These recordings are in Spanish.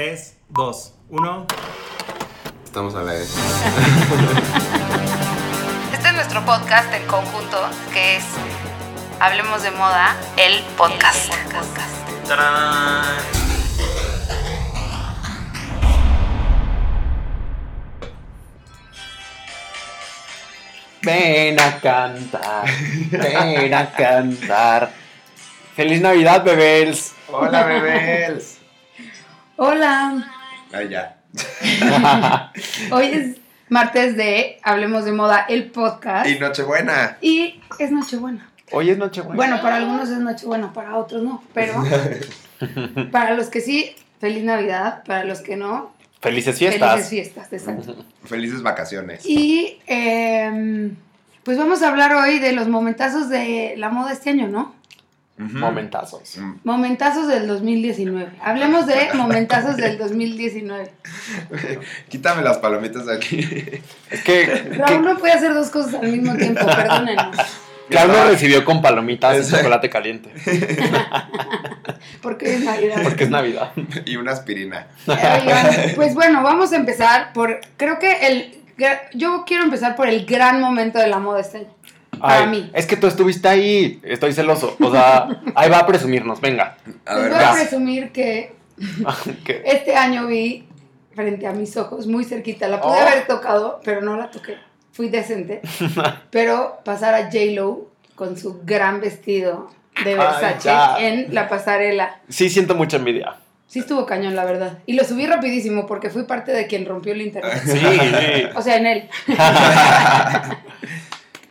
3, 2, 1. Estamos a la vez. Este es nuestro podcast en conjunto, que es Hablemos de Moda, el podcast. ¡Tarán! Ven a cantar, ven a cantar. ¡Feliz Navidad, bebés! Hola, bebés. Hola, Ah, ya. hoy es martes de Hablemos de Moda, el podcast. Y Nochebuena. Y es Nochebuena. Hoy es Nochebuena. Bueno, para algunos es Nochebuena, para otros no. Pero para los que sí, feliz Navidad. Para los que no, Felices fiestas. felices fiestas. Exacto. Felices vacaciones. Y em, pues vamos a hablar hoy de los momentazos de la moda este año, ¿no? Momentazos. Mm. Momentazos del 2019. Hablemos de momentazos del 2019. Quítame las palomitas de aquí. Es que, Raúl no puede hacer dos cosas al mismo tiempo, perdónenos. Claudio me recibió con palomitas y Exacto. chocolate caliente. Porque es Navidad. Porque es Navidad. y una aspirina. Pues bueno, vamos a empezar por. Creo que el. Yo quiero empezar por el gran momento de la moda este año. Para Ay, mí. Es que tú estuviste ahí. Estoy celoso. O sea, ahí va a presumirnos. Venga. A Les ver, voy a vas. presumir que ¿Qué? este año vi frente a mis ojos, muy cerquita. La pude Oh. haber tocado, pero no la toqué. Fui decente. pero pasar a J-Lo con su gran vestido de Versace en la pasarela. Sí, siento mucha envidia. Sí estuvo cañón, la verdad. Y lo subí rapidísimo porque fui parte de quien rompió el internet. Sí, sí. O sea, en él.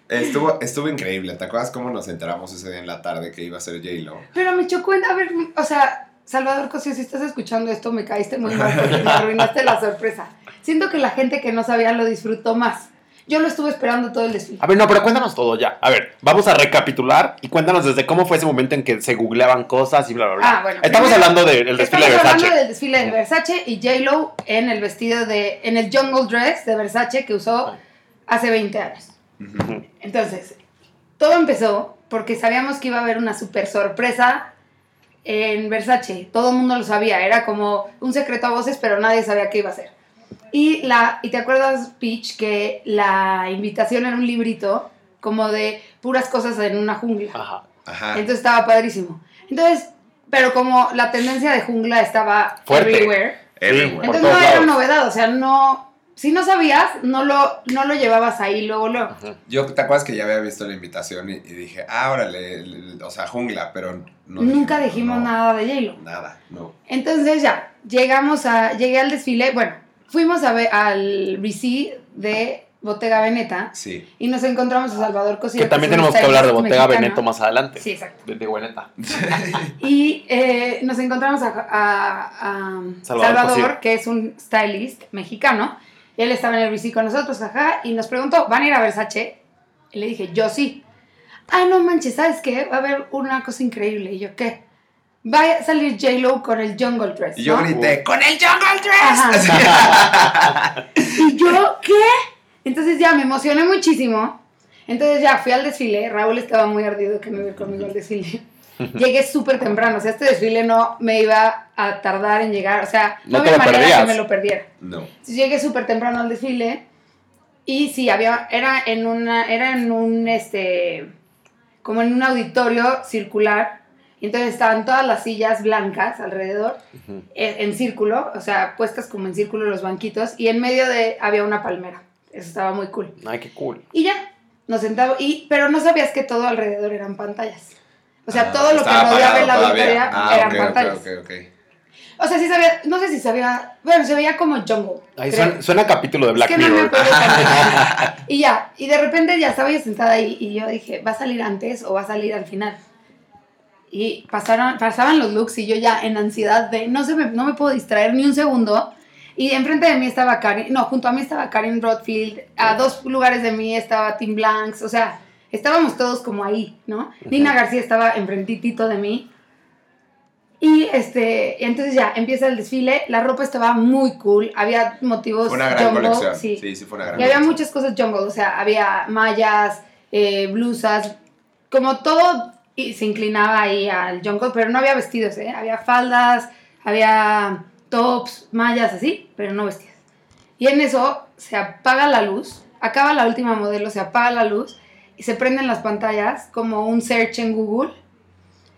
Estuvo, estuvo increíble. ¿Te acuerdas cómo nos enteramos ese día en la tarde que iba a ser J-Lo? Pero me chocó, en- a ver, o sea, Salvador Cosío, si estás escuchando esto, me caíste muy mal porque me arruinaste la sorpresa. Siento que la gente que no sabía lo disfrutó más. Yo lo estuve esperando todo el desfile. A ver, no, pero cuéntanos todo ya. A ver, vamos a recapitular y cuéntanos desde cómo fue ese momento en que se googleaban cosas y bla, bla, bla. Ah, bueno, Estamos primero, hablando del desfile de Estamos Versace. hablando del desfile de Versace y J-Lo en el vestido de, en el jungle dress de Versace que usó hace 20 años. Entonces, todo empezó porque sabíamos que iba a haber una super sorpresa en Versace. Todo el mundo lo sabía, era como un secreto a voces, pero nadie sabía qué iba a ser. Y, la, y te acuerdas, Peach, que la invitación era un librito como de puras cosas en una jungla. Ajá. Ajá. Entonces estaba padrísimo. Entonces, pero como la tendencia de jungla estaba Fuerte. everywhere, Everywhere. Por entonces no era lados. novedad, o sea, no, si no sabías, no lo, no lo llevabas ahí luego, luego. Yo, ¿te acuerdas que ya había visto la invitación y, y dije, ah, órale, l- o sea, jungla, pero no Nunca dijimos, dijimos no, nada de J-Lo. Nada, no. Entonces ya, llegamos a, llegué al desfile, bueno, fuimos a ver al RICI de Bottega Veneta Sí. y nos encontramos a Salvador Cosío. Que también tenemos que hablar de Bottega. Veneto más adelante. Sí, exacto. De, de Bueneta. Y eh, nos encontramos a, a- a Salvador que es un stylist mexicano. Él estaba en el RICI con nosotros, ajá, y nos preguntó, ¿van a ir a Versace? Y le dije, yo sí. Ah, no manches, ¿sabes qué? Va a haber una cosa increíble. Y yo, ¿qué? Va a salir J-Lo con el Jungle Dress. Y yo ¿no? grité, ¡con el Jungle Dress! Ajá. Y yo, ¿qué? Entonces ya me emocioné muchísimo. Entonces ya fui al desfile. Raúl estaba muy ardido que me iba conmigo al desfile. Llegué súper temprano. O sea, este desfile no me iba a tardar en llegar. O sea, No había manera perdías. que me lo perdiera. No. Entonces llegué súper temprano al desfile. Y sí, había, era en una, era en un, este, como en un auditorio circular. Y entonces estaban todas las sillas blancas alrededor en, en círculo, o sea, puestas como en círculo los banquitos, y en medio de había una palmera. Eso estaba muy cool. Ay, qué cool. Y ya, nos sentamos, y, pero no sabías que todo alrededor eran pantallas. O sea, Ah, todo lo que rodeaba el auditorio todavía. Ah, eran ok, ok, pantallas. ok, ok. O sea, sí sabía, no sé si sabía, bueno, se veía como jungle. Creo. suena, suena capítulo de Es Black que no me Mirror. acuerdo también. y ya, y de repente ya estaba yo sentada ahí y yo dije, ¿va a salir antes o va a salir al final? Y pasaron, pasaban los looks y yo ya en ansiedad de no, se me, no me puedo distraer ni un segundo. Y enfrente de mí estaba Karin, no, junto a mí estaba Karin Broadfield, a dos lugares de mí estaba Tim Blanks, o sea, estábamos todos como ahí, ¿no? Nina García estaba enfrentitito de mí. Y este, entonces ya empieza el desfile, la ropa estaba muy cool, había motivos Fue una gran jungle, colección. sí. Sí. sí, fue una gran Y había muchas cosas jungle, o sea, había mallas, eh, blusas, como todo y se inclinaba ahí al jungle, pero no había vestidos, ¿eh? Había faldas, había tops, mallas, así, pero no vestidas. Y en eso se apaga la luz, acaba la última modelo, se apaga la luz se prenden las pantallas como un search en Google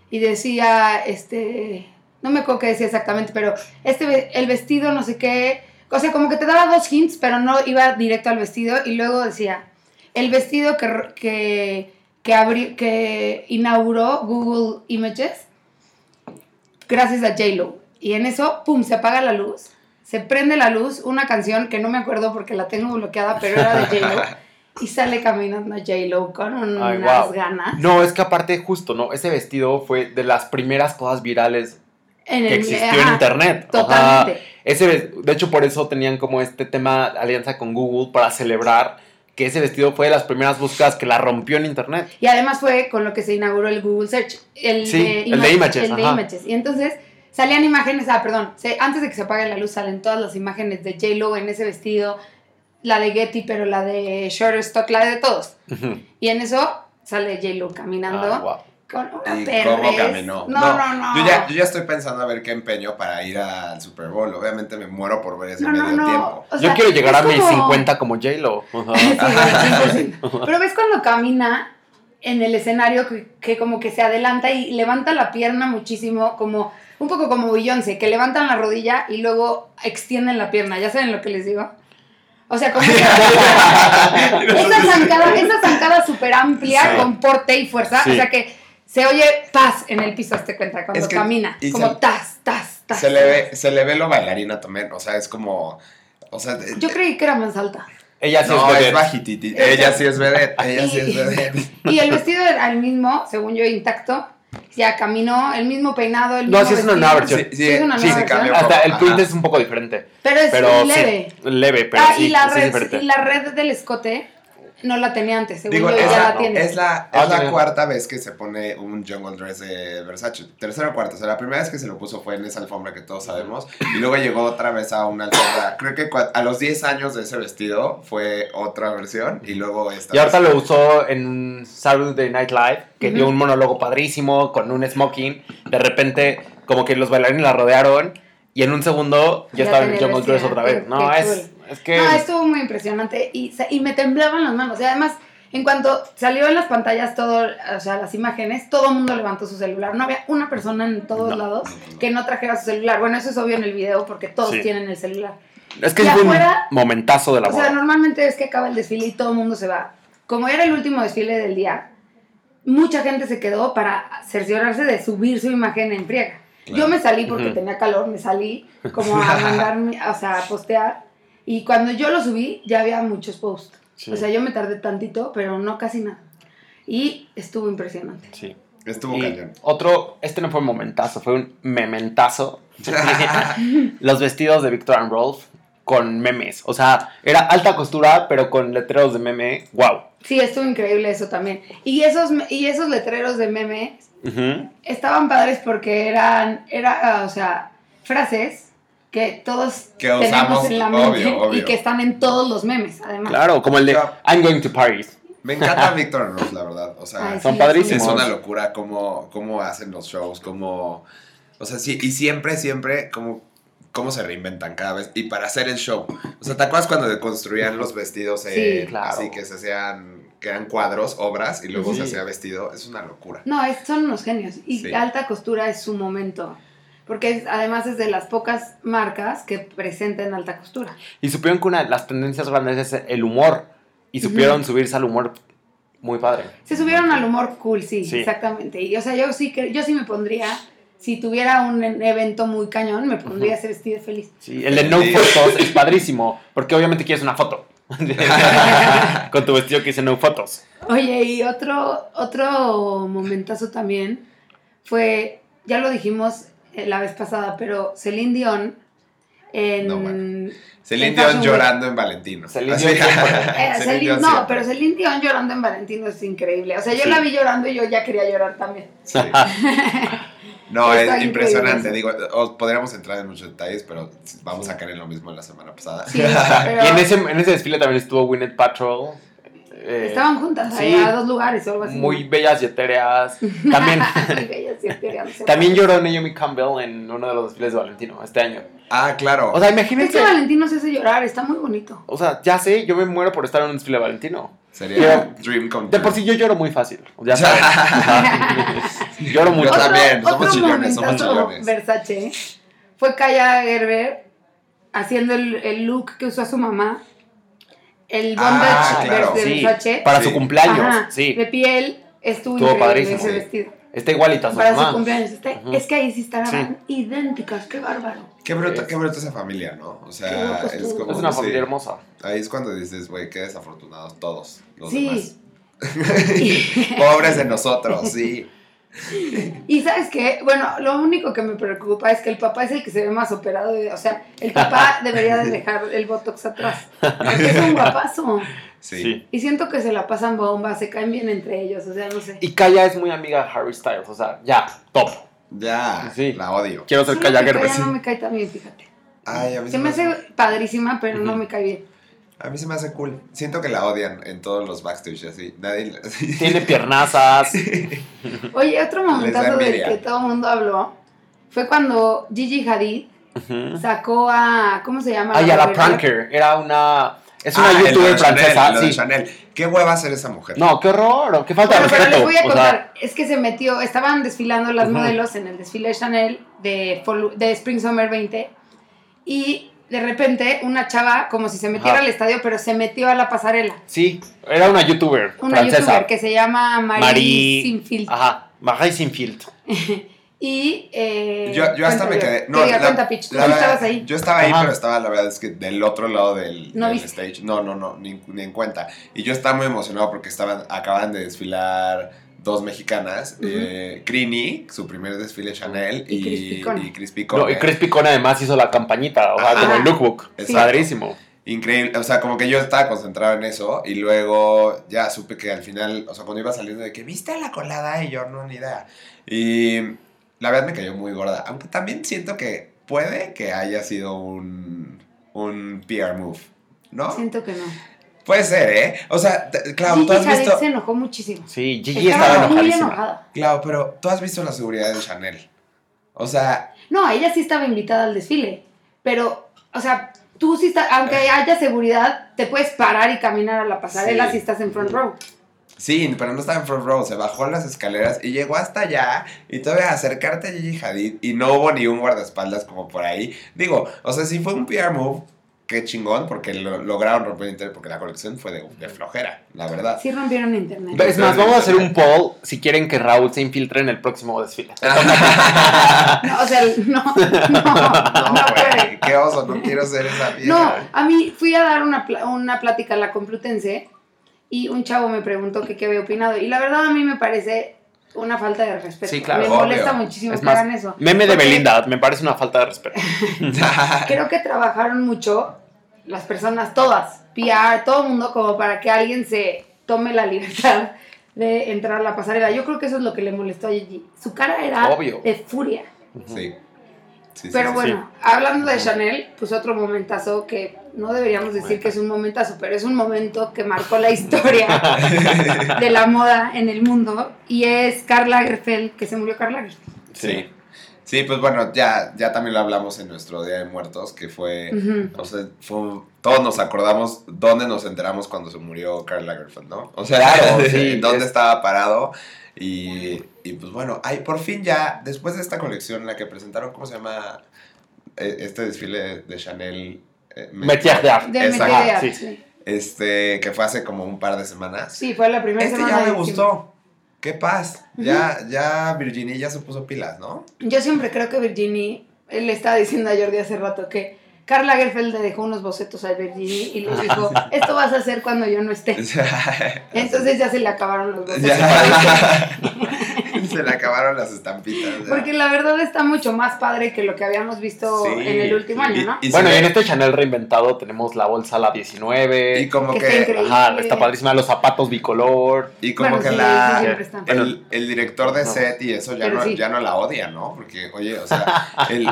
y decía, este, no me acuerdo qué decía exactamente, pero este, el vestido, no sé qué, o sea, como que te daba dos hints, pero no iba directo al vestido y luego decía, el vestido que, que, que, que inauguró Google Images gracias a J-Lo. Y en eso, pum, se apaga la luz, se prende la luz, una canción que no me acuerdo porque la tengo bloqueada, pero era de J-Lo. Y sale caminando J-Lo con unas Ay, wow. ganas. No, es que aparte, justo, ¿no? Ese vestido fue de las primeras cosas virales En que el- existió en internet. Totalmente. Ese, de hecho, por eso tenían como este tema alianza con Google para celebrar que ese vestido fue de las primeras búsquedas que la rompió en internet. Y además fue con lo que se inauguró el Google Search. El Sí, de el de Images, El de. Images. Y entonces salían imágenes, ah, perdón, se- antes de que se apague la luz salen todas las imágenes de J-Lo en ese vestido, la de Getty, pero la de Shutterstock, la de todos. Y en eso sale J-Lo caminando Ah, guau. con una ¿Y cómo caminó? No, no, no. Yo ya, yo ya estoy pensando a ver qué empeño para ir al Super Bowl. Obviamente me muero por ver ese No, medio no. tiempo. O Yo quiero llegar a mis como- 50 como J-Lo. Ajá. Sí, bueno, 100%. Pero ves cuando camina en el escenario que, que como que se adelanta y levanta la pierna muchísimo, como un poco como Beyoncé, que levantan la rodilla y luego extienden la pierna. ¿Ya saben lo que les digo? O sea, como esa, esa zancada, esa zancada súper amplia Sí. con porte y fuerza. Sí. O sea que se oye paz en el piso, te cuenta, cuando Es que- camina. y Como se- tas, tas, tas. Se le, ve, se le ve lo bailarina también. O sea, es como. O sea, Yo creí que era más alta. Ella sí no, es es, bajititi. Ella sí es vedette. Ella sí es vedette. Y el vestido era el mismo, según yo, intacto. Ya caminó, el mismo peinado, el No, mismo sí es una nueva versión. Sí, sí, Sí, es una sí, nueva se versión. cambió. Hasta el print es un poco diferente. Pero es Pero leve. sí, leve, pero ah, sí, y, la sí es red, diferente. y la red del escote no la tenía antes, según Digo, yo, es ya la, la tiene. es la, Ah, es la cuarta vez que se pone un jungle dress de Versace. Tercera o cuarta. O sea, la primera vez que se lo puso fue en esa alfombra que todos sabemos. Y luego llegó otra vez a una alfombra. Creo que a los 10 años de ese vestido fue otra versión. Y luego esta. Y ahorita vez- lo usó en Saturday Night Live, que dio un monólogo padrísimo con un smoking. De repente, como que los bailarines la rodearon y en un segundo ya, Ya estaba en Jungle Dress otra vez. No, qué es, cool. Es que... No, estuvo muy impresionante y, y me temblaban las manos. Y además, en cuanto salió en las pantallas todo, o sea, las imágenes, todo el mundo levantó su celular. No había una persona en todos No. lados que no trajera su celular. Bueno, eso es obvio en el video porque todos Sí. tienen el celular. Es que Y es un afuera- momentazo de la O sea, moda. normalmente es que acaba el desfile y todo el mundo se va. Como era el último desfile del día, mucha gente se quedó para cerciorarse de subir su imagen en friega. Claro. Yo me salí porque Ujú. tenía calor, me salí como a mandarme, o sea, a postear. Y cuando yo lo subí, ya había muchos posts. Sí. O sea, yo me tardé tantito, pero no casi nada. Y estuvo impresionante. Sí. Estuvo Y cañón. otro, este no fue un momentazo, fue un mementazo. Los vestidos de Victor and Rolf con memes. O sea, era alta costura, pero con letreros de meme. ¡Wow! Sí, estuvo increíble eso también. Y esos, y esos letreros de memes Ujú. estaban padres porque eran, era, o sea, frases que todos Que tenemos usamos, en la mente obvio, obvio. y que están en todos los memes, además. Claro, como el de I'm going to Paris. Me encanta Victor Ross, la verdad. O sea, Ay, son sí, padrísimos. es una locura cómo, cómo hacen los shows, cómo... O sea, sí, y siempre, siempre, cómo, cómo se reinventan cada vez. Y para hacer el show. O sea, ¿te acuerdas cuando deconstruían los vestidos? eh, Sí, claro. Así que se hacían, que eran cuadros, obras, y luego Sí. se hacía vestido. Es una locura. No, es- son unos genios. Y Sí. alta costura es su momento. Porque es- además es de las pocas marcas que presentan alta costura. Y supieron que una de las tendencias grandes es el humor. Y supieron subirse al humor muy padre. Se subieron al humor cool, sí, Sí. exactamente. Y o sea, yo sí que yo sí me pondría, si tuviera un evento muy cañón, me pondría ese vestido feliz. Sí, el de no fotos es padrísimo. Porque obviamente quieres una foto. Con tu vestido que dice no fotos. Oye, y otro, otro momentazo también fue, ya lo dijimos la vez pasada, pero Celine Dion en... No, bueno. Celine en Dion llorando en Valentino. Celine Dion. Eh, Celine Celine- Dion no, siempre. pero Celine Dion llorando en Valentino es increíble. O sea, yo Sí. la vi llorando y yo ya quería llorar también. Sí. No, Está es impresionante. increíble. Digo, os podríamos entrar en muchos detalles, pero vamos a caer en lo mismo la semana pasada. Sí, pero- Y en ese, en ese desfile también estuvo Winnet Patrol. Eh, Estaban juntas sí. ahí a dos lugares o algo así. muy bellas y etéreas. También, Muy bellas y etéreas, no sé. también lloró Naomi Campbell en uno de los desfiles de Valentino este año. Ah, claro. O sea, Es imagínense. que Valentino se hace llorar, está muy bonito. O sea, ya sé, yo me muero por estar en un desfile de Valentino. Sería Dream come De por sí yo lloro muy fácil. Ya sabes. Ajá. lloro mucho. Yo también, somos otro chillones, somos chillones. Versace fue Kaya Gerber haciendo el, el look que usó su mamá. El bondage Ah, claro, de Sí, Versace. para Sí. su cumpleaños. Ajá, Sí. De piel estuvo padrísimo, ese sí. vestido. Está igualita a su Para su cumpleaños. Está- Ujú. Es que ahí sí estaban Sí. idénticas, qué bárbaro. Qué bruto, qué bruto esa familia, ¿no? O sea, brutos es todos. como. Es una familia hermosa. Ahí es cuando dices, güey, qué desafortunados todos los Sí. demás. Pobres de nosotros, sí. Y sabes qué, bueno, lo único que me preocupa es que el papá es el que se ve más operado. de- o sea, el papá debería de dejar el botox atrás. Porque es un guapazo. Sí. Y siento que se la pasan bomba, se caen bien entre ellos, o sea, no sé. Y Kaya es muy amiga de Harry Styles. O sea, ya, top. Ya, Sí. la odio. Quiero ser Solo Kaya Gerber. Kaya no me cae tan bien, fíjate. Ay, a mí Se me hace padrísima, pero no me cae bien. A mí se me hace cool. Siento que la odian en todos los backstage así. Nadie. Tiene piernazas. Oye, otro momentazo del que todo el mundo habló fue cuando Gigi Hadid sacó a. ¿Cómo se llama? Ay, a la pranker. Era una. Es una Ah, el youtuber de Chanel, francesa. de Sí. Chanel. Qué hueva ser esa mujer. No, qué horror. Qué falta Bueno, de pero les voy a o sea, contar, es que se metió, estaban desfilando las modelos en el desfile de Chanel de, de Spring Summer 20 y de repente una chava como si se metiera Ajá. al estadio pero se metió a la pasarela. sí, era una youtuber Una francesa. youtuber que se llama Marie, Marie- Sinfield. Ajá, Marie Sinfield. Y eh, Yo, yo hasta me quedé. Que No, diga, la- cuenta, Pitch, tú la estabas ahí. Yo estaba ahí, Ajá. pero estaba, la verdad es que del otro lado del, ¿No del stage. No, no, no, ni, ni en cuenta. Y yo estaba muy emocionado porque estaban, acaban de desfilar dos mexicanas. Ujú. eh, Crini, su primer desfile Chanel, Y y, Chris Picone. y Chris Picone. No, y Chris Picone además hizo la campañita, o sea, Ajá. como el lookbook. Es Sí. padrísimo. Increíble, o sea, como que yo estaba concentrado en eso y luego ya supe que al final, o sea, cuando iba saliendo de que viste la colada y yo no, ni idea. Y la verdad me cayó muy gorda, aunque también siento que puede que haya sido un, un PR move, ¿no? Siento que no. Puede ser, ¿eh? O sea, t- claro, tú Gigi has visto... se enojó muchísimo. Sí, Gigi estaba Estaba muy enojada. Claro, pero tú has visto la seguridad de Chanel. O sea, No, ella sí estaba invitada al desfile, pero, o sea, tú sí estás, aunque haya seguridad, te puedes parar y caminar a la pasarela Sí. si estás en front row. Sí, pero no estaba en front row, se bajó las escaleras y llegó hasta allá y todavía acercarte a Gigi Hadid y no hubo ni un guardaespaldas como por ahí. Digo, o sea, si fue un PR move, qué chingón, porque lo, lograron romper internet, porque la colección fue de, de flojera, la verdad. Sí rompieron internet. Es más, vamos a hacer un poll si quieren que Raúl se infiltre en el próximo desfile. No, o sea, no, no, No, no güey, puede. qué oso, no quiero ser esa No, vieja. a mí fui a dar una, una plática a la Complutense y un chavo me preguntó que qué había opinado. Y la verdad a mí me parece una falta de respeto. Sí, claro, Me obvio. molesta muchísimo Es que más, hagan eso. meme de Belinda, me parece una falta de respeto. Creo que trabajaron mucho las personas, todas, PR, todo el mundo, como para que alguien se tome la libertad de entrar a la pasarela. Yo creo que eso es lo que le molestó a Gigi. Su cara era Obvio. de furia. Sí. Sí, sí, Pero sí, bueno, hablando de Chanel, pues otro momentazo que no deberíamos decir que es un momentazo, pero es un momento que marcó la historia de la moda en el mundo y es Karl Lagerfeld, que se murió Karl Lagerfeld. Sí. Sí, pues bueno, ya, ya también lo hablamos en nuestro Día de Muertos, que fue, o sea, fue- todos nos acordamos dónde nos enteramos cuando se murió Karl Lagerfeld, ¿no? O sea, Claro, sí, dónde es- estaba parado y, y pues bueno, ahí por fin ya, después de esta colección, la que presentaron, ¿cómo se llama? Eh, Este desfile de Chanel. Eh, Métier d'art. De sí. Este, que fue hace como un par de semanas. Sí, fue la primera este semana ya me gustó. Qué paz. Ya, ya Virginia ya se puso pilas, ¿no? Yo siempre creo que Virginie, él le estaba diciendo a Jordi hace rato que Karl Lagerfeld le dejó unos bocetos a Virginie y le dijo, esto vas a hacer cuando yo no esté. Entonces ya se le acabaron los bocetos. Se le acabaron las estampitas. Porque la verdad está mucho más padre que lo que habíamos visto Sí, en el último sí. año, ¿no? Y- y Bueno, y en este Chanel reinventado tenemos la bolsa la 19. Y como Que. Ajá, está padrísima. Los zapatos bicolor. Y como Bueno, que sí, la. sí, el, el director de No. set y eso ya no, sí. ya no la odia, ¿no? Porque, oye, o sea, el,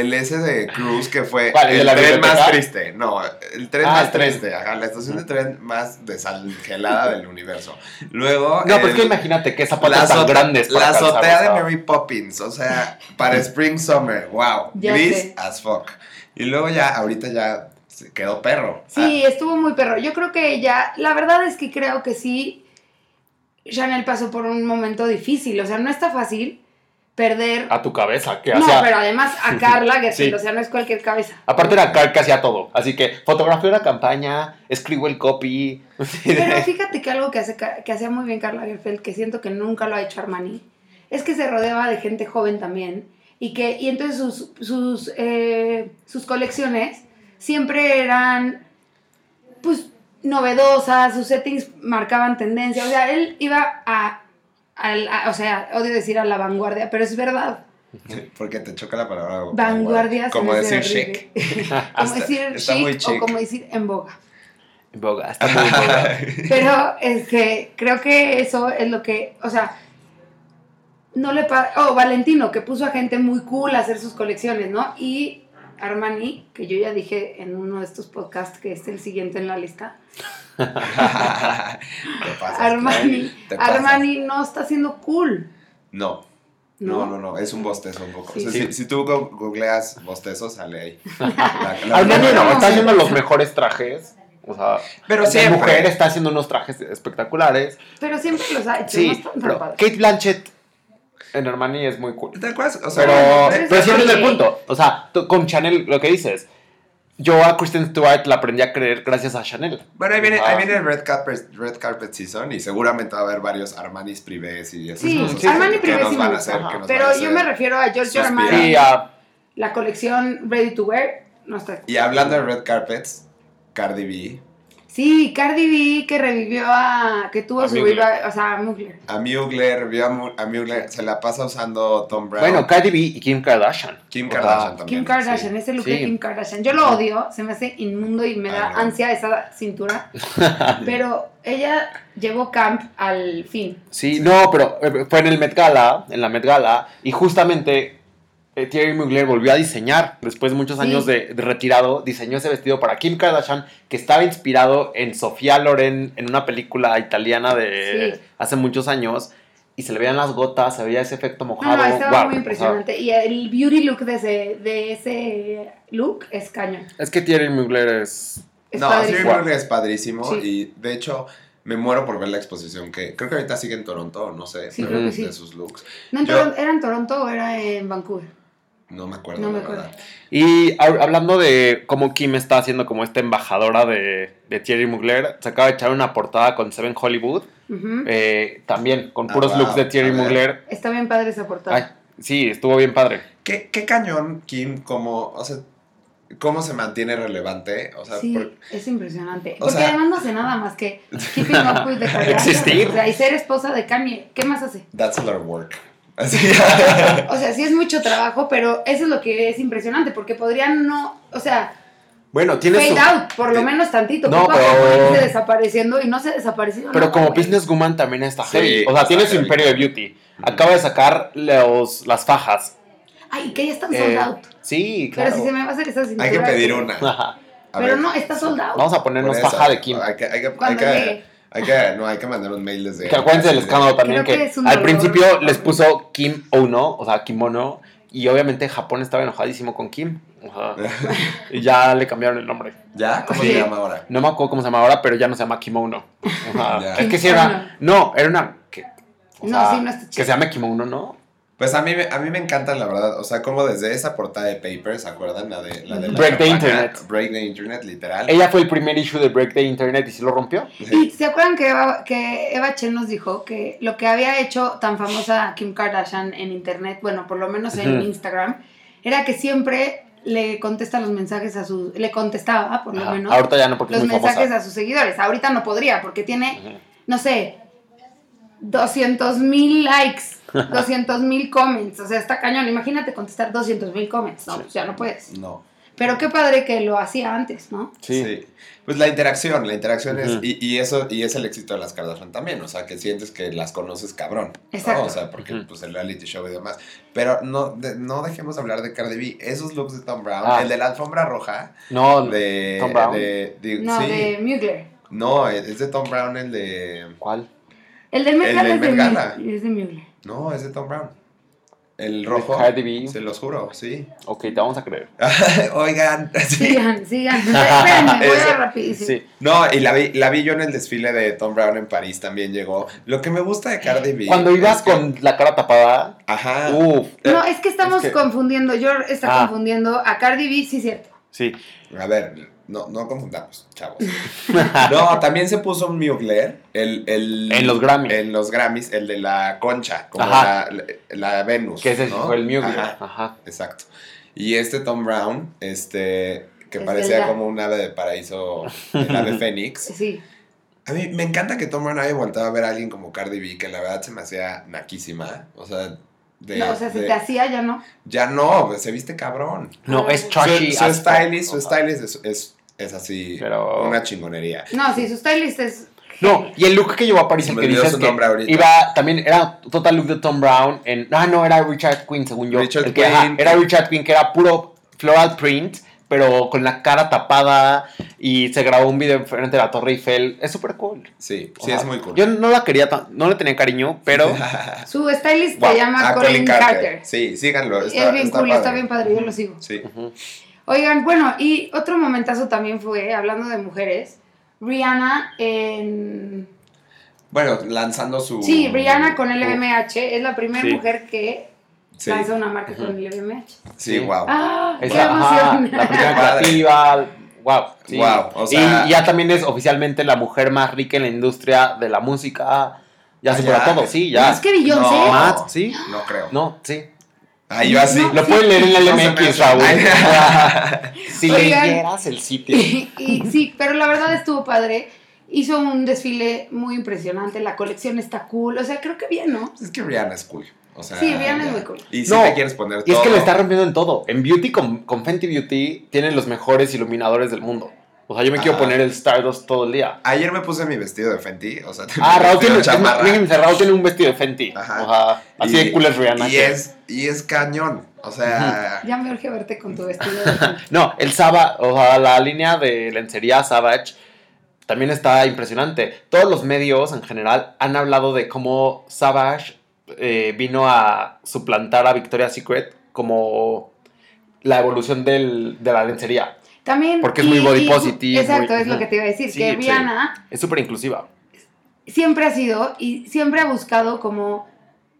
el ese de Cruz que fue ¿Cuál, el de el la tren más triste. No, el tren Ah, más el tren. triste. Ajá, la estación de tren más desangelada del universo. Luego. No, pero es el- que imagínate que pata tan azote- grande es para la azotea de Mary Poppins, o sea, para Spring Summer, wow, Ya gris sé. as fuck. Y luego ya, ahorita ya se quedó perro. Sí, estuvo muy perro. Yo creo que ella, la verdad es que creo que sí, Chanel pasó por un momento difícil. O sea, no está fácil perder. A tu cabeza, que no, hacía... pero además a Carla Sí. o sea, no es cualquier cabeza. Aparte era Carl que hacía todo. Así que fotografió la campaña, escribió el copy. Pero fíjate que algo que, hace, que hacía muy bien Carla Gerfeld, que siento que nunca lo ha hecho Armani, es que se rodeaba de gente joven también. Y que y entonces sus, sus, eh, sus colecciones siempre eran, pues, novedosas, sus settings marcaban tendencia. O sea, él iba a, al- a- o sea, odio decir a la vanguardia, pero es verdad. Porque te choca la palabra. Vanguardia. se Como decir chic. como decir está chic muy o como decir en boga. En boga, está muy en boga. Pero este, creo que eso es lo que, o sea, no le pasa. Oh, Valentino, que puso a gente muy cool a hacer sus colecciones, ¿no? Y Armani, que yo ya dije en uno de estos podcasts que es el siguiente en la lista. Te pasas, Armani, te pasas. Armani no está siendo cool. No. No, no, no, es un bostezo un poco. Sí. O sea, Sí. si, si tú go- googleas bostezo, sale ahí. La- la- Armani no, no, está no. haciendo los mejores trajes. O sea, Pero la siempre. mujer está haciendo unos trajes espectaculares. Pero siempre los ha hecho, no Sí, pero. Kate Blanchett en Armani es muy cool. ¿Te acuerdas? O sea, Pero, Pero pero siempre es el punto. O sea, tú- con Chanel, lo que dices. Yo a Kristen Stewart la aprendí a creer gracias a Chanel. Bueno, ahí viene, Ah. ahí viene el Red Carpet, Red Carpet Season y seguramente va a haber varios Armanis privés y esas Sí, cosas sí, Armani que Privé nos sí van me a hacer. nos Pero van a yo hacer. me refiero a Giorgio. Armani, a- la colección Ready to Wear, no está. Y hablando de Red Carpets, Cardi B, Sí, Cardi B que revivió a. que tuvo A su Mugler. revival, o sea, a Mugler. a Mugler, vio a, Mu- a Mugler, se la pasa usando Tom Brown. bueno, Cardi B y Kim Kardashian. Kim Kardashian también. Kim Kardashian, sí. ese look Sí. de Kim Kardashian. Yo lo odio, se me hace inmundo y me da Ay, no. ansia esa cintura. pero ella llevó camp al fin. Sí, no, pero eh, fue en el Met Gala, en la Met Gala, y justamente Thierry Mugler volvió a diseñar, después de muchos Sí. años de, de retirado, diseñó ese vestido para Kim Kardashian, que estaba inspirado en Sofía Loren, en una película italiana de Sí. hace muchos años, y se le veían las gotas, se veía ese efecto mojado. no, estaba guau, muy impresionante. y el beauty look de ese, de ese look es cañón. es que Thierry Mugler es... Es no. Thierry Mugler es padrísimo Sí. y de hecho me muero por ver la exposición que creo que ahorita sigue en Toronto, no sé, Sí, pero creo que sí. de sus looks. No, en Yo- ¿Era en Toronto o era en Vancouver? No me acuerdo. No me acuerdo. Y hab- hablando de cómo Kim está haciendo como esta embajadora de, de Thierry Mugler, se acaba de echar una portada con Seven Hollywood, eh, también con Ah, puros wow, looks de Thierry. Mugler. Está bien padre esa portada. Ay, sí, estuvo bien padre. ¿Qué, qué cañón Kim como, o sea, cómo se mantiene relevante, o sea, sí, por- es impresionante. o Porque sea- además no hace nada más que keeping up with the Kardashians. Existir. O sea, y ser esposa de Kanye. ¿Qué más hace? that's a lot of work. Así. O sea, sí es mucho trabajo, pero eso es lo que es impresionante, porque podrían no, o sea, Bueno, tiene fade su... out, por lo menos tantito, No, pero- desapareciendo y no se desapareció. Pero nada, como güey. businesswoman también está Sí, heavy. O sea, tiene su imperio de beauty. Acaba de sacar los, las fajas. Ay, que ya están Eh, sold out. sí, claro. Pero si se me va a hacer esa cintura. Hay que pedir una. Ajá. Pero ver, no, está sold out. Vamos a ponernos faja de Kim. Hay que, hay que, hay que. Hay que, no, hay que mandar un mail desde. Que acuérdense del escándalo también Creo que, que es un al dolor. principio les puso Kim Ono, o sea, kimono, y obviamente Japón estaba enojadísimo con Kim. O sea, y ya le cambiaron el nombre. ¿Ya? ¿Cómo Sí. se llama ahora? No me acuerdo cómo se llama ahora, pero ya no se llama kimono. Ya. Es que sí Kimono. era. No, era una. Que, o No, sea, sí, no está Que se llame kimono, ¿no? Pues a mí, me- a mí me encanta, la verdad. O sea, como desde esa portada de Papers, ¿se acuerdan? La de, la de la Break the Internet. Break the Internet, literal. Ella fue el primer issue de Break the Internet y sí lo rompió. Y se acuerdan que Eva, que Eva Chen nos dijo que lo que había hecho tan famosa Kim Kardashian en internet, bueno, por lo menos en. Instagram, era que siempre le contesta los mensajes a sus, le contestaba por lo Ajá. menos Ahorita ya no porque los es muy mensajes famosa. a sus seguidores. Ahorita no podría porque tiene, no sé, 200 mil likes, 200 mil comments, o sea, está cañón. Imagínate contestar 200 mil comments, no, Sí. pues ya no puedes. No. Pero qué padre que lo hacía antes, ¿no? Sí. Sí. Pues la interacción, la interacción es, y, y eso, y es el éxito de las Kardashian también, o sea, que sientes que las conoces cabrón. ¿no? Exacto. O sea, porque pues el reality show y demás. Pero no, de- no dejemos de hablar de Cardi B. Esos looks de Tom Brown, Ah. el de la alfombra roja, No, de... Tom Brown. de- de- No, sí. de Mugler. No, es de Tom Brown el de... ¿cuál? El del Met El Gala del es de, es de Mugler. No, es de Tom Brown. El rojo. Cardi B. Se los juro, sí. Ok, te vamos a creer. Oigan. sí. Sigan, sigan. Espérenme, voy a rapidísimo. Sí. No, y la vi, la vi yo en el desfile de Tom Brown en París también llegó. Lo que me gusta de Cardi B. Cuando ibas que- con la cara tapada, Ajá. uff, No, es que estamos Es que- confundiendo. Yo está Ah. confundiendo a Cardi B, sí, cierto. sí. A ver, no, no confundamos, chavos. no, también se puso un Mugler. El, el, En los Grammys. En los Grammys, el de la concha, como Ajá. la, la Venus. Que ese ¿no? fue el Mugler. Ajá, Ajá. exacto. Y este Tom Brown, este, que Es parecía verdad. como un ave de paraíso, el ave fénix. Sí. A mí me encanta que Tom Brown haya voltado a ver a alguien como Cardi B, que la verdad se me hacía naquísima. O sea, de, no, o sea, se de- te hacía, ya no. ya no, pues, se viste cabrón. No, es Su, trashy. su fuck. stylist, su stylist es, es, es así, Pero- una chingonería. No, sí, su stylist es. No, y el look que llevó a París, el que dices su que nombre ahorita. iba, también era total look de Tom Brown en, ah, no, era Richard Quinn, según yo. Richard El que, ajá, Quinn. era Richard Quinn, que era puro floral print, pero con la cara tapada y se grabó un video frente a la Torre Eiffel. Es súper cool. Sí, O sí, sea, es muy cool. Yo no la quería, tan- no le tenía cariño, pero Su stylist Wow. se llama Ah, Colin Carter. Sí, síganlo. es Está, bien está cool, padre. está bien padre, yo lo sigo. Sí. Oigan, bueno, y otro momentazo también fue, hablando de mujeres, Rihanna en... Bueno, lanzando su... Sí, Rihanna con LVMH, es la primera Sí. mujer que Sí, lanza una marca con LVMH. sí, wow. ¡Ah! ¡Qué esa, ajá, emoción! la primera creativa, wow. sí. Wow, o sea- y ya también es oficialmente la mujer más rica en la industria de la música. Ya Ah, supera ya. todo, sí, ya. Es que Beyoncé... No. Más, sí. No creo. No, sí. Ah, yo así. No. Lo pueden leer en el No me LMX, hace. Raúl. Si leyeras el sitio. Y, y sí, pero la verdad estuvo padre. Hizo un desfile muy impresionante, la colección está cool, o sea, creo que bien, ¿no? Es que Rihanna es cool. O sea, Sí, Rihanna es muy cool. Y si No, te quieres poner Y es que lo está rompiendo en todo. En Beauty, con, con Fenty Beauty, tienen los mejores iluminadores del mundo. O sea, yo me quiero poner el Stardust todo el día. Ayer me puse mi vestido de Fenty, o sea, Ah, Raúl tiene, fíjense, Raúl tiene un vestido de Fenty. Ajá. O sea, así Y- de cool es Rihanna. Y es, y es cañón. O sea, Ya me urge verte con tu vestido de No, el Savage, o sea, la línea de lencería Savage también está impresionante. Todos los medios en general han hablado de cómo Savage eh, vino a suplantar a Victoria's Secret como la evolución del- de la lencería. También. Porque es muy body positive, Exacto, muy- es lo que te iba a decir. Sí, que sí. Rihanna Es súper inclusiva. siempre ha sido y siempre ha buscado como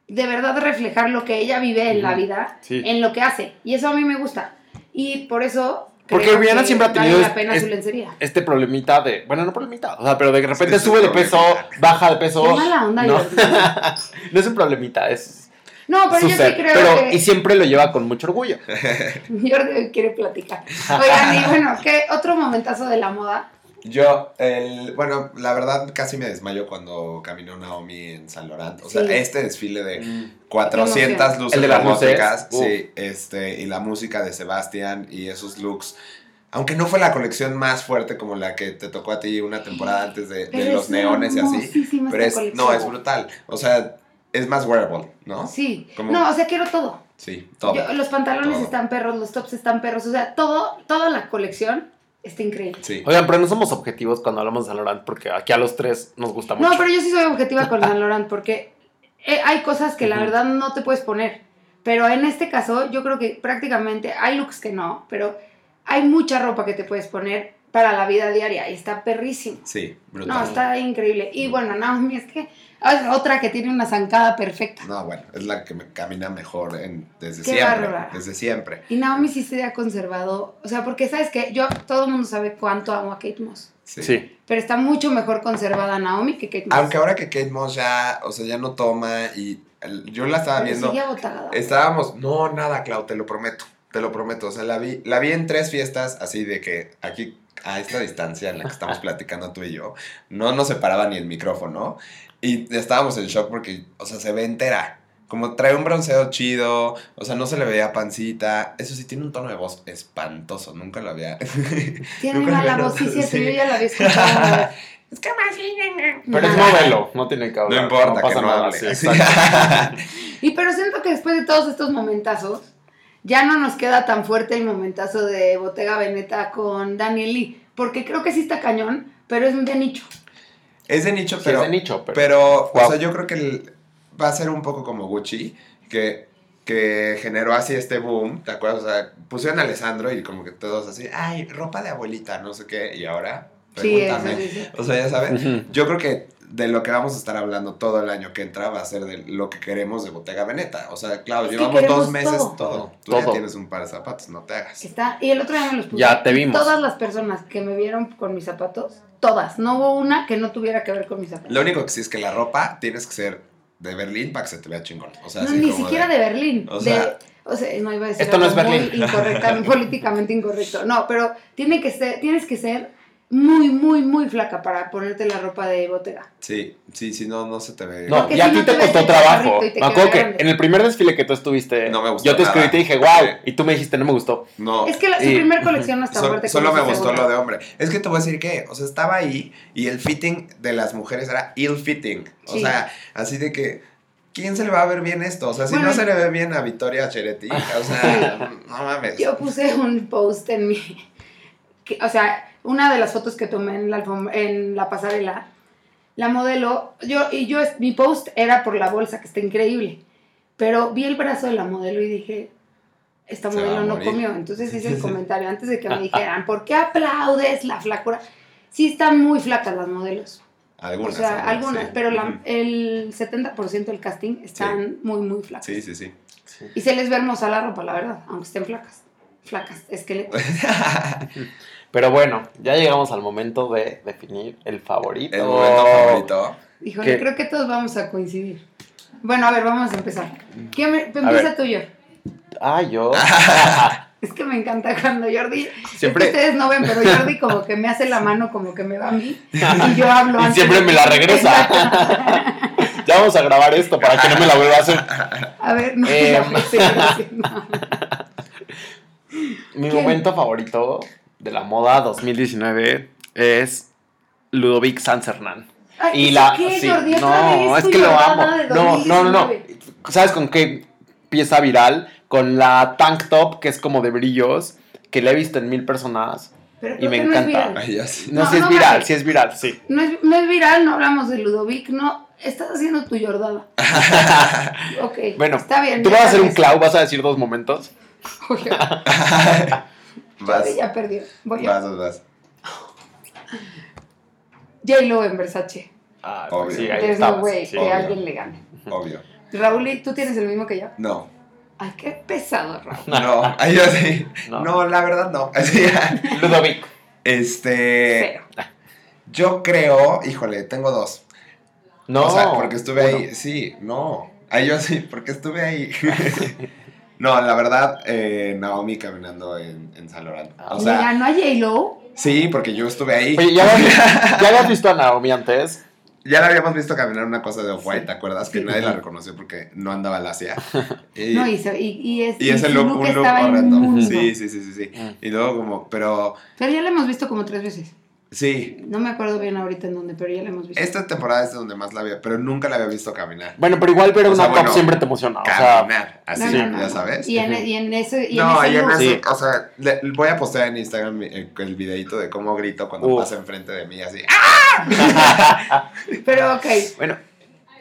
de verdad reflejar lo que ella vive en la vida, Sí. en lo que hace. Y eso a mí me gusta. Y por eso. Porque Rihanna siempre ha vale tenido la pena es- su lencería. Este problemita de. Bueno, no problemita. O sea, pero de repente Es sube de peso, problemita. baja de peso. Qué mala onda, no, es un problemita, es No, pero su yo ser. sí creo Pero, que. y siempre lo lleva con mucho orgullo. Jordi quiere platicar. Oigan, y bueno, ¿qué otro momentazo de la moda? Yo, el, bueno, la verdad casi me desmayo cuando caminó Naomi en San Laurent. O sea, este desfile de Mm. 400 luces El de las luces, sí, este, y la música de Sebastián y esos looks. Aunque no fue la colección más fuerte como la que te tocó a ti una temporada antes de, de los es neones y así. Pero es, no, es brutal. O sea, es más wearable, ¿no? Sí. Como- No, o sea, quiero todo. Sí, todo. Yo- los pantalones Todo. están perros, los tops están perros, o sea, todo, toda la colección está increíble. Sí. Oigan, pero no somos objetivos cuando hablamos de Saint Laurent porque aquí a los tres nos gusta mucho. No, pero yo sí soy objetiva con Saint Laurent porque eh, hay cosas que la verdad no te puedes poner. Pero en este caso, yo creo que prácticamente hay looks que no, pero hay mucha ropa que te puedes poner para la vida diaria y está perrísimo. Sí, brutal. No, está increíble. Y bueno, Naomi es que es otra que tiene una zancada perfecta. No, bueno, es la que me camina mejor en- desde Qué siempre. bárbara. Desde siempre. Y Naomi sí se ha conservado, o sea, porque sabes que yo, todo el mundo sabe cuánto amo a Kate Moss, Sí. Sí. pero está mucho mejor conservada Naomi que Kate Moss. Aunque ahora que Kate Moss ya, o sea, ya no toma y el- yo la estaba Pero viendo. sigue abotargada. Estábamos, no, nada, Clau, te lo prometo, te lo prometo. O sea, la vi, la vi en tres fiestas así de que aquí, a esta distancia en la que estamos platicando tú y yo, no nos separaba ni el micrófono. Y estábamos en shock porque, o sea, se ve entera. como trae un bronceado chido, o sea, no se le veía pancita. Eso sí, tiene un tono de voz espantoso, nunca lo había. Tiene Nunca mala lo voz, sí, sí. yo ya la había escuchado. Es que más. Pero es novelo, no tiene que No hablar. importa pasa que no nada, hable. sí, Sí. exacto. Y pero siento que después de todos estos momentazos, ya no nos queda tan fuerte el momentazo de Bottega Veneta con Daniel Lee. Porque creo que sí está cañón, pero es de nicho. Es de nicho, Sí, pero. es de nicho, pero. Pero, Wow. o sea, yo creo que el- va a ser un poco como Gucci, que, que generó así este boom, ¿te acuerdas? O sea, pusieron a Alessandro y como que todos así, ay, ropa de abuelita, no sé qué, y ahora, Sí, eso pregúntame. sí, sí. O sea, ya sabes, Ujú. yo creo que de lo que vamos a estar hablando todo el año que entra va a ser de lo que queremos de Bottega Veneta. O sea, claro, Es llevamos dos meses todo. todo. Tú ya tienes un par de zapatos, no te hagas. Está, y el otro día me los puse. Ya te y vimos. Todas las personas que me vieron con mis zapatos, todas. No hubo una que no tuviera que ver con mis zapatos. Lo único que sí es que la ropa tienes que ser de Berlín para que se te vea chingón. O sea, no, así ni como siquiera de, Berlín. o de- sea- o sea, no iba a decir Esto no es muy Berlín. incorrecta, políticamente incorrecto. No, pero tiene que ser, tienes que ser muy, muy, muy flaca para ponerte la ropa de Bottega. Sí, sí, sí, no, no se te ve. No, y a ti no te costó trabajo. Me acuerdo que grande. en el primer desfile que tú estuviste, No me gustó yo te escribí y te dije, wow, y tú me dijiste, no me gustó. No. Es que la, su Y- primer colección no está Sol- fuerte solo me gustó lo de hombre. Es que te voy a decir que, o sea, estaba ahí y el fitting de las mujeres era ill fitting. O Sí. sea, así de que, ¿quién se le va a ver bien esto? O sea, si Bueno, no se le ve bien a Victoria Cheretti, o sea, no mames. Yo puse un post en mi. que- o sea, una de las fotos que tomé en la, en la pasarela, la modelo, yo, y yo, mi post era por la bolsa, que está increíble. Pero vi el brazo de la modelo y dije, esta modelo no comió. Entonces hice el comentario antes de que me dijeran, ¿por qué aplaudes la flacura? Sí, están muy flacas las modelos. Algunas. o sea, algunas, sí. pero la- el 70% del casting están muy, muy flacas. Sí, sí, sí. Y se les ve hermosa la ropa, la verdad, aunque estén flacas. Flacas, esqueletos. Pero bueno, ya llegamos al momento de definir el favorito. El momento favorito. Híjole, ¿Qué? creo que todos vamos a coincidir. Bueno, a ver, vamos a empezar. ¿Quién me- empieza ver. tú, yo. Ah, yo. Es que me encanta cuando Jordi. Siempre- es que ustedes no ven, pero Jordi como que me hace la mano, como que me va a mí. Y yo hablo Y antes siempre me la regresa. Ya vamos a grabar esto para que no me la vuelva a hacer. A ver, no, Eh, no, sí, no. Mi momento favorito de la moda 2019 es Ludovic Sanzernán. Ay, Y ¿eso la qué, sí, Jordi? ¿Otra no, es que lo amo. No, no, no, no. 2019? ¿Sabes con qué pieza viral? Con la tank top que es como de brillos, que la he visto en mil personas. Pero y me que no es encanta. viral. Ay, ya sí. No, No, si es no viral, vale. si es viral, sí. No es, no es viral, no hablamos de Ludovic, no. Estás haciendo tu Jordada. ok, Bueno, está bien. Tú vas a hacer un clau, vas a decir dos momentos. Oye, Vas, ya perdió. Voy a. vas, vas, vas. J-Lo en Versace. Ah, Obvio. pues sí, ahí no way sí. que Obvio. alguien le gane. Obvio. Raúl, ¿y ¿tú tienes el mismo que yo? No. Ay, qué pesado, Raúl. No. Ay, yo sí. No. No. la verdad no. Así, Ludovic. este. Cero. Yo creo, híjole, tengo dos. No. O sea, porque estuve uno. ahí. Sí, no. Ahí yo sí, porque estuve ahí. No, la verdad, eh, Naomi caminando en, en San Lorenzo. O ¿Le sea, ganó a J-Lo? sí, porque yo estuve ahí. Oye, ¿ya habías, ¿ya habías visto a Naomi antes? Ya la habíamos visto caminar una cosa de Off-White, ¿te acuerdas? Que nadie la reconoció porque no andaba lacia. Y, No, y, se- y, y es, y ese look, look un look horrendo. Sí, sí, sí, sí, sí. Mm. Y luego como, pero Pero ya la hemos visto como tres veces. Sí, No me acuerdo bien ahorita en dónde, pero ya la hemos visto. esta temporada es donde más la había, pero nunca la había visto caminar. Bueno, pero igual ver O una sea, bueno, siempre te emociona. O sea, Caminar, así, No, no, no, ya no. sabes. Y en, y en ese, y no, en ese y en ese, Sí. o sea, le- voy a postear en Instagram el, el videito de cómo grito cuando Uf. pasa enfrente de mí, así. ¡ah! Pero ok, bueno,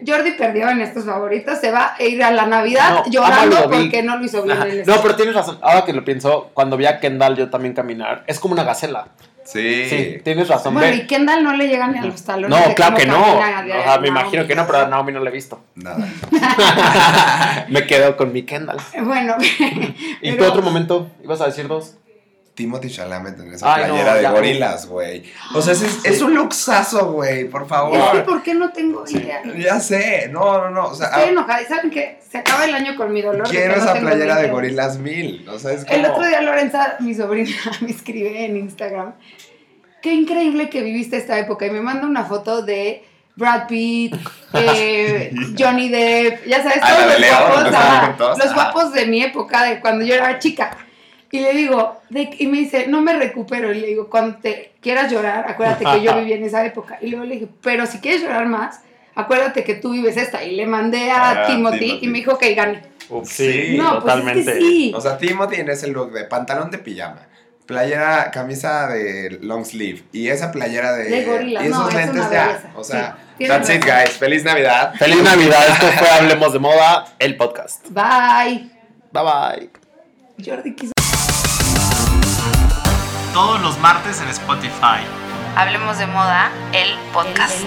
Jordi perdió en estos favoritos. Se va a ir a la Navidad No, llorando porque no lo hizo bien en este. no, pero tienes razón. Ahora que lo pienso, cuando vi a Kendall yo también caminar, es como una gacela. Sí. Sí, tienes razón. Bueno, y Kendall no le llega ni a los talones. No, de claro que no. O sea, me imagino que no, pero a Naomi no la he visto. Nada. Me quedo con mi Kendall. Bueno, ¿Y pero- tu otro momento? ¿Ibas a decir dos? Timothy Chalamet en esa Ay, no, playera de gorilas, güey. O sea, es, es un luxazo, güey, por Es que favor. ¿por qué no tengo idea? Ya sé, no, no, no. O sea, Estoy ah, enojada. ¿Y saben qué? Se acaba el año con mi dolor. quiero no esa playera de 20. gorilas mil. O sea, es como. El otro día Lorenza, mi sobrina, me escribe en Instagram. Qué increíble que viviste esta época. Y me manda una foto de Brad Pitt, eh, Johnny Depp, ya sabes, Ah, todos los guapos, los guapos de mi época, de cuando yo era chica. Y le digo, de- y me dice, no me recupero. Y le digo, cuando te quieras llorar, acuérdate que yo viví en esa época. Y luego le dije, pero si quieres llorar más, acuérdate que tú vives esta. Y le mandé a Ah, Timothy, Timothy. y me dijo que gane. Uf, Sí. sí, no, totalmente. pues es que sí. O sea, Timothy en ese look de pantalón de pijama, playera, camisa de long sleeve y esa playera de. De gorilas, y esos no, lentes ya. O sea, Sí, that's it, guys. Feliz Navidad. Feliz Navidad, esto fue Hablemos de Moda, el podcast. Bye. Bye bye. Jordi quiso. Todos los martes en Spotify. Hablemos de moda, el podcast.